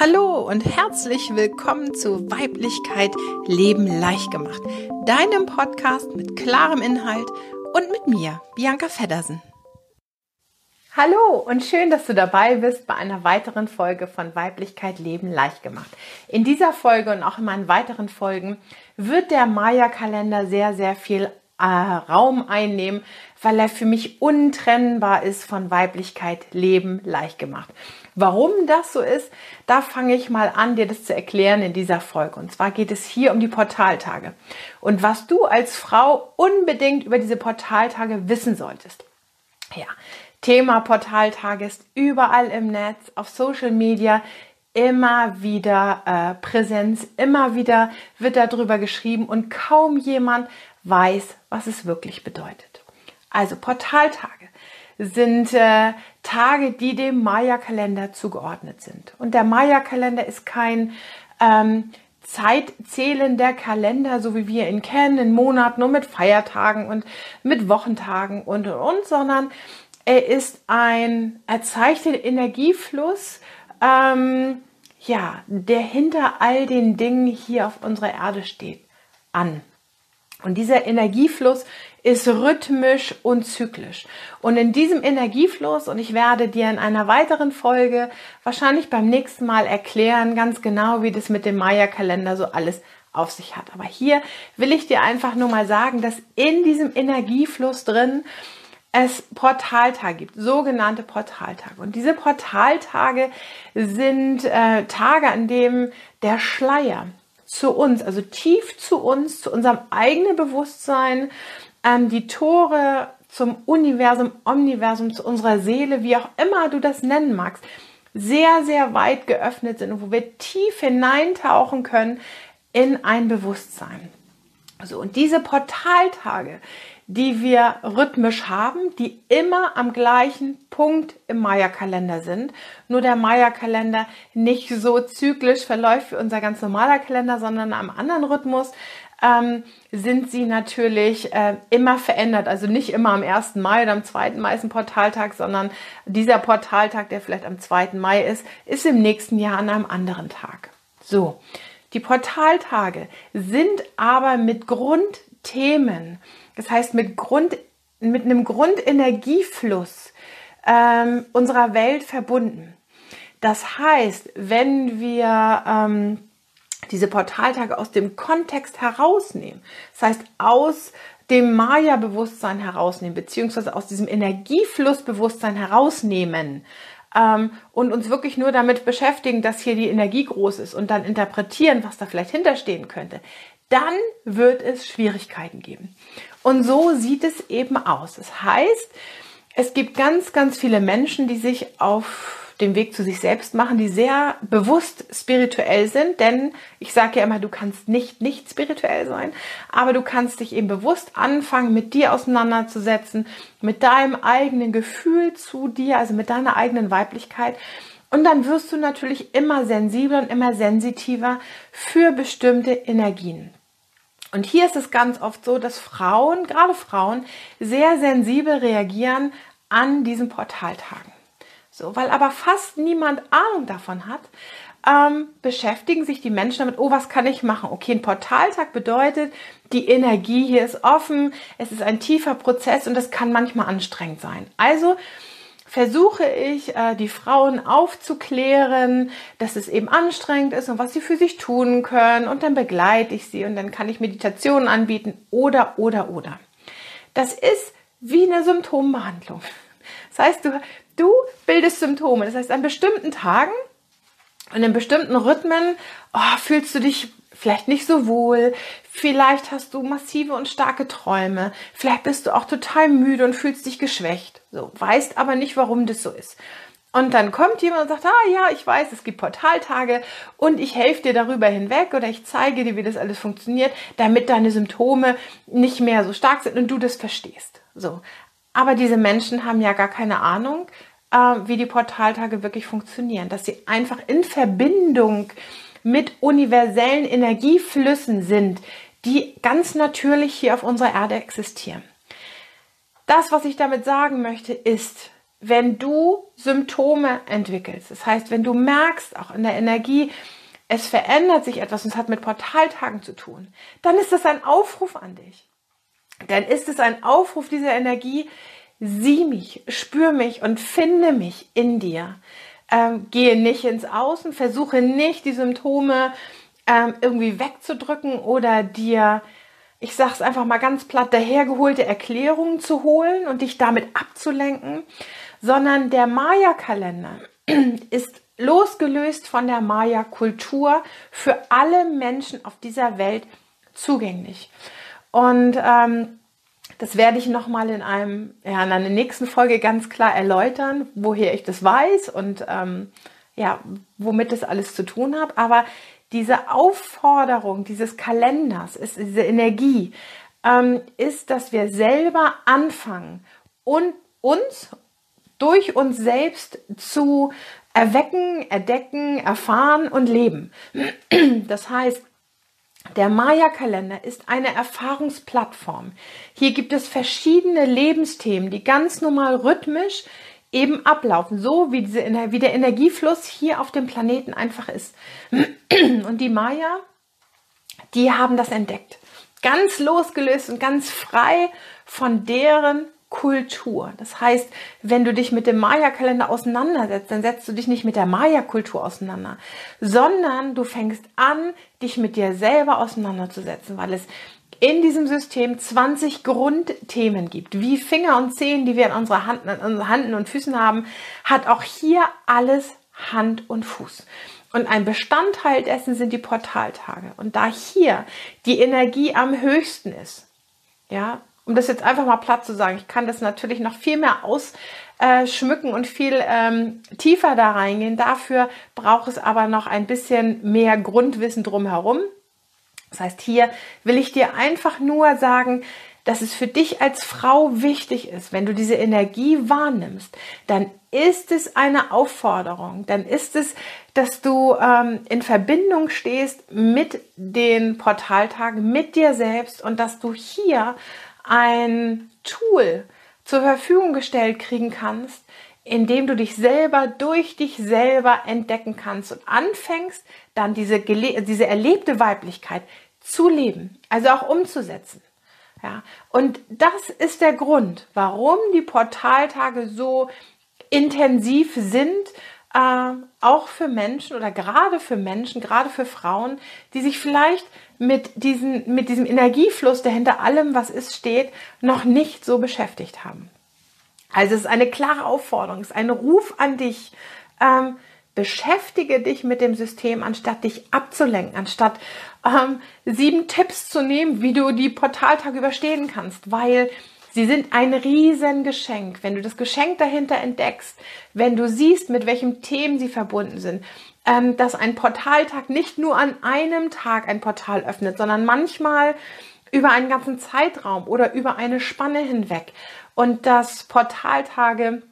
Hallo und herzlich willkommen zu Weiblichkeit Leben leicht gemacht, deinem Podcast mit klarem Inhalt und mit mir, Bianca Feddersen. Hallo und schön, dass du dabei bist bei einer weiteren Folge von Weiblichkeit Leben leicht gemacht. In dieser Folge und auch in meinen weiteren Folgen wird der Maya-Kalender sehr, sehr viel äh, Raum einnehmen, weil er für mich untrennbar ist von Weiblichkeit Leben leicht gemacht. Warum das so ist, da fange ich mal an, dir das zu erklären in dieser Folge. Und zwar geht es hier um die Portaltage und was du als Frau unbedingt über diese Portaltage wissen solltest. Ja, Thema Portaltage ist überall im Netz, auf Social Media, immer wieder äh, Präsenz, immer wieder wird darüber geschrieben und kaum jemand weiß, was es wirklich bedeutet. Also Portaltage sind äh, Tage, die dem Maya-Kalender zugeordnet sind. Und der Maya-Kalender ist kein ähm, zeitzählender Kalender, so wie wir ihn kennen, in Monaten und mit Feiertagen und mit Wochentagen und und und, sondern er ist ein, er zeigt Energiefluss, ähm, ja, der hinter all den Dingen hier auf unserer Erde steht, an. Und dieser Energiefluss ist rhythmisch und zyklisch. Und in diesem Energiefluss, und ich werde dir in einer weiteren Folge wahrscheinlich beim nächsten Mal erklären, ganz genau, wie das mit dem Maya-Kalender so alles auf sich hat. Aber hier will ich dir einfach nur mal sagen, dass in diesem Energiefluss drin es Portaltage gibt, sogenannte Portaltage. Und diese Portaltage sind äh, Tage, an denen der Schleier zu uns, also tief zu uns, zu unserem eigenen Bewusstsein, ähm, die Tore zum Universum, Omniversum, zu unserer Seele, wie auch immer du das nennen magst, sehr, sehr weit geöffnet sind und wo wir tief hineintauchen können in ein Bewusstsein. So, und diese Portaltage, die wir rhythmisch haben, die immer am gleichen Punkt im Maya-Kalender sind. Nur der Maya-Kalender nicht so zyklisch verläuft wie unser ganz normaler Kalender, sondern am anderen Rhythmus. Ähm, sind sie natürlich äh, immer verändert. Also nicht immer am 1. Mai oder am 2. Mai ist ein Portaltag, sondern dieser Portaltag, der vielleicht am 2. Mai ist, ist im nächsten Jahr an einem anderen Tag. So, die Portaltage sind aber mit Grundthemen das heißt, mit, Grund, mit einem Grundenergiefluss ähm, unserer Welt verbunden. Das heißt, wenn wir ähm, diese Portaltage aus dem Kontext herausnehmen, das heißt aus dem Maya-Bewusstsein herausnehmen, beziehungsweise aus diesem Energieflussbewusstsein herausnehmen ähm, und uns wirklich nur damit beschäftigen, dass hier die Energie groß ist und dann interpretieren, was da vielleicht hinterstehen könnte, dann wird es Schwierigkeiten geben. Und so sieht es eben aus. Das heißt, es gibt ganz, ganz viele Menschen, die sich auf den Weg zu sich selbst machen, die sehr bewusst spirituell sind, denn ich sage ja immer, du kannst nicht nicht spirituell sein, aber du kannst dich eben bewusst anfangen, mit dir auseinanderzusetzen, mit deinem eigenen Gefühl zu dir, also mit deiner eigenen Weiblichkeit. Und dann wirst du natürlich immer sensibler und immer sensitiver für bestimmte Energien. Und hier ist es ganz oft so, dass Frauen, gerade Frauen, sehr sensibel reagieren an diesen Portaltagen. So, weil aber fast niemand Ahnung davon hat, ähm, beschäftigen sich die Menschen damit, oh, was kann ich machen? Okay, ein Portaltag bedeutet, die Energie hier ist offen, es ist ein tiefer Prozess und das kann manchmal anstrengend sein. Also versuche ich, äh, die Frauen aufzuklären, dass es eben anstrengend ist und was sie für sich tun können. Und dann begleite ich sie und dann kann ich Meditationen anbieten oder, oder, oder. Das ist wie eine Symptombehandlung. Das heißt, du, du bildest Symptome. Das heißt, an bestimmten Tagen und in bestimmten Rhythmen oh, fühlst du dich vielleicht nicht so wohl, vielleicht hast du massive und starke Träume, vielleicht bist du auch total müde und fühlst dich geschwächt, so, weißt aber nicht, warum das so ist. Und dann kommt jemand und sagt, ah ja, ich weiß, es gibt Portaltage und ich helfe dir darüber hinweg oder ich zeige dir, wie das alles funktioniert, damit deine Symptome nicht mehr so stark sind und du das verstehst. So. Aber diese Menschen haben ja gar keine Ahnung, wie die Portaltage wirklich funktionieren, dass sie einfach in Verbindung mit universellen Energieflüssen sind, die ganz natürlich hier auf unserer Erde existieren. Das, was ich damit sagen möchte, ist, wenn du Symptome entwickelst, das heißt, wenn du merkst, auch in der Energie, es verändert sich etwas und es hat mit Portaltagen zu tun, dann ist das ein Aufruf an dich. Dann ist es ein Aufruf dieser Energie, sieh mich, spür mich und finde mich in dir. Ähm, gehe nicht ins Außen, versuche nicht die Symptome ähm, irgendwie wegzudrücken oder dir, ich sag's einfach mal ganz platt, dahergeholte Erklärungen zu holen und dich damit abzulenken, sondern der Maya-Kalender ist losgelöst von der Maya-Kultur für alle Menschen auf dieser Welt zugänglich. Und ähm, das werde ich nochmal in einem, ja, in einer nächsten Folge ganz klar erläutern, woher ich das weiß und ähm, ja, womit das alles zu tun hat. Aber diese Aufforderung dieses Kalenders ist diese Energie, ähm, ist, dass wir selber anfangen und uns durch uns selbst zu erwecken, erdecken, erfahren und leben. Das heißt, der Maya-Kalender ist eine Erfahrungsplattform. Hier gibt es verschiedene Lebensthemen, die ganz normal rhythmisch eben ablaufen, so wie, diese, wie der Energiefluss hier auf dem Planeten einfach ist. Und die Maya, die haben das entdeckt. Ganz losgelöst und ganz frei von deren Kultur. Das heißt, wenn du dich mit dem Maya-Kalender auseinandersetzt, dann setzt du dich nicht mit der Maya-Kultur auseinander, sondern du fängst an, dich mit dir selber auseinanderzusetzen, weil es in diesem System 20 Grundthemen gibt. Wie Finger und Zehen, die wir in unserer Hand, in Handen und Füßen haben, hat auch hier alles Hand und Fuß. Und ein Bestandteil dessen sind die Portaltage. Und da hier die Energie am höchsten ist, ja, um das jetzt einfach mal platt zu sagen, ich kann das natürlich noch viel mehr ausschmücken und viel ähm, tiefer da reingehen. Dafür braucht es aber noch ein bisschen mehr Grundwissen drumherum. Das heißt, hier will ich dir einfach nur sagen, dass es für dich als Frau wichtig ist, wenn du diese Energie wahrnimmst, dann ist es eine Aufforderung, dann ist es, dass du ähm, in Verbindung stehst mit den Portaltagen, mit dir selbst und dass du hier ein Tool zur Verfügung gestellt kriegen kannst, indem du dich selber durch dich selber entdecken kannst und anfängst, dann diese, diese erlebte Weiblichkeit zu leben, also auch umzusetzen. Ja, und das ist der Grund, warum die Portaltage so intensiv sind, äh, auch für Menschen oder gerade für Menschen, gerade für Frauen, die sich vielleicht mit, diesen, mit diesem Energiefluss, der hinter allem, was ist, steht, noch nicht so beschäftigt haben. Also es ist eine klare Aufforderung, es ist ein Ruf an dich. Ähm, beschäftige dich mit dem System, anstatt dich abzulenken, anstatt ähm, sieben Tipps zu nehmen, wie du die Portaltage überstehen kannst, weil Sie sind ein Riesengeschenk, wenn du das Geschenk dahinter entdeckst, wenn du siehst, mit welchem Themen sie verbunden sind, ähm, dass ein Portaltag nicht nur an einem Tag ein Portal öffnet, sondern manchmal über einen ganzen Zeitraum oder über eine Spanne hinweg. Und dass Portaltage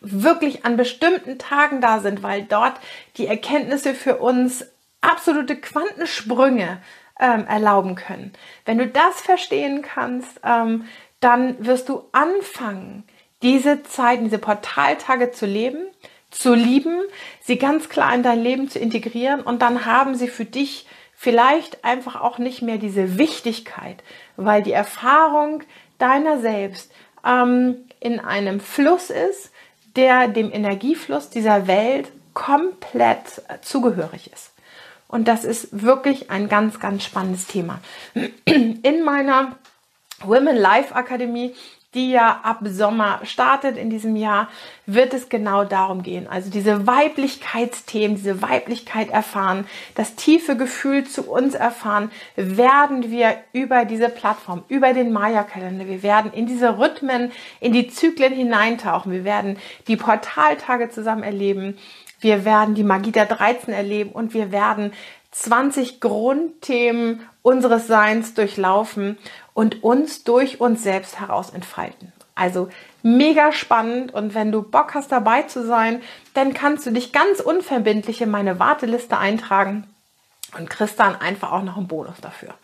wirklich an bestimmten Tagen da sind, weil dort die Erkenntnisse für uns absolute Quantensprünge ähm, erlauben können. Wenn du das verstehen kannst, ähm, dann wirst du anfangen, diese Zeiten, diese Portaltage zu leben, zu lieben, sie ganz klar in dein Leben zu integrieren und dann haben sie für dich vielleicht einfach auch nicht mehr diese Wichtigkeit, weil die Erfahrung deiner selbst ähm, in einem Fluss ist, der dem Energiefluss dieser Welt komplett zugehörig ist. Und das ist wirklich ein ganz, ganz spannendes Thema. In meiner Women Life Akademie, die ja ab Sommer startet in diesem Jahr, wird es genau darum gehen. Also diese Weiblichkeitsthemen, diese Weiblichkeit erfahren, das tiefe Gefühl zu uns erfahren, werden wir über diese Plattform, über den Maya-Kalender, wir werden in diese Rhythmen, in die Zyklen hineintauchen, wir werden die Portaltage zusammen erleben, wir werden die Magie der 13 erleben und wir werden 20 Grundthemen unseres Seins durchlaufen und uns durch uns selbst heraus entfalten. Also mega spannend und wenn du Bock hast dabei zu sein, dann kannst du dich ganz unverbindlich in meine Warteliste eintragen und kriegst dann einfach auch noch einen Bonus dafür.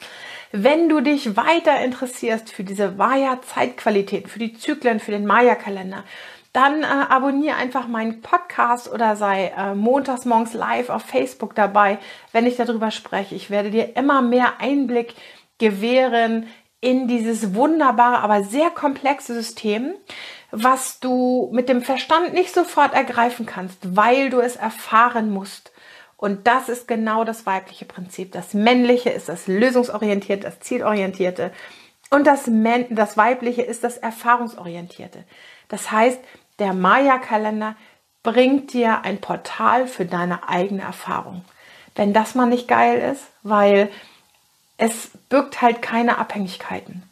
Wenn du dich weiter interessierst für diese Maya-Zeitqualitäten, für die Zyklen, für den Maya-Kalender, dann äh, abonniere einfach meinen Podcast oder sei äh, montags morgens live auf Facebook dabei, wenn ich darüber spreche. Ich werde dir immer mehr Einblick gewähren in dieses wunderbare, aber sehr komplexe System, was du mit dem Verstand nicht sofort ergreifen kannst, weil du es erfahren musst. Und das ist genau das weibliche Prinzip. Das männliche ist das lösungsorientierte, das zielorientierte. Und das, das weibliche ist das erfahrungsorientierte. Das heißt, der Maya-Kalender bringt dir ein Portal für deine eigene Erfahrung. Wenn das mal nicht geil ist, weil es birgt halt keine Abhängigkeiten.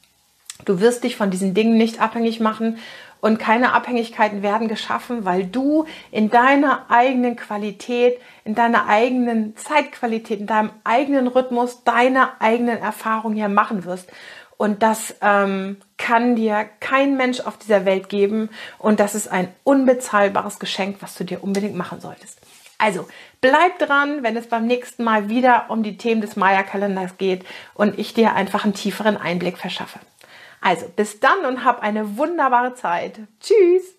Du wirst dich von diesen Dingen nicht abhängig machen und keine Abhängigkeiten werden geschaffen, weil du in deiner eigenen Qualität, in deiner eigenen Zeitqualität, in deinem eigenen Rhythmus, deine eigenen Erfahrungen hier machen wirst. Und das ähm, kann dir kein Mensch auf dieser Welt geben. Und das ist ein unbezahlbares Geschenk, was du dir unbedingt machen solltest. Also bleib dran, wenn es beim nächsten Mal wieder um die Themen des Maya-Kalenders geht und ich dir einfach einen tieferen Einblick verschaffe. Also bis dann und hab eine wunderbare Zeit. Tschüss!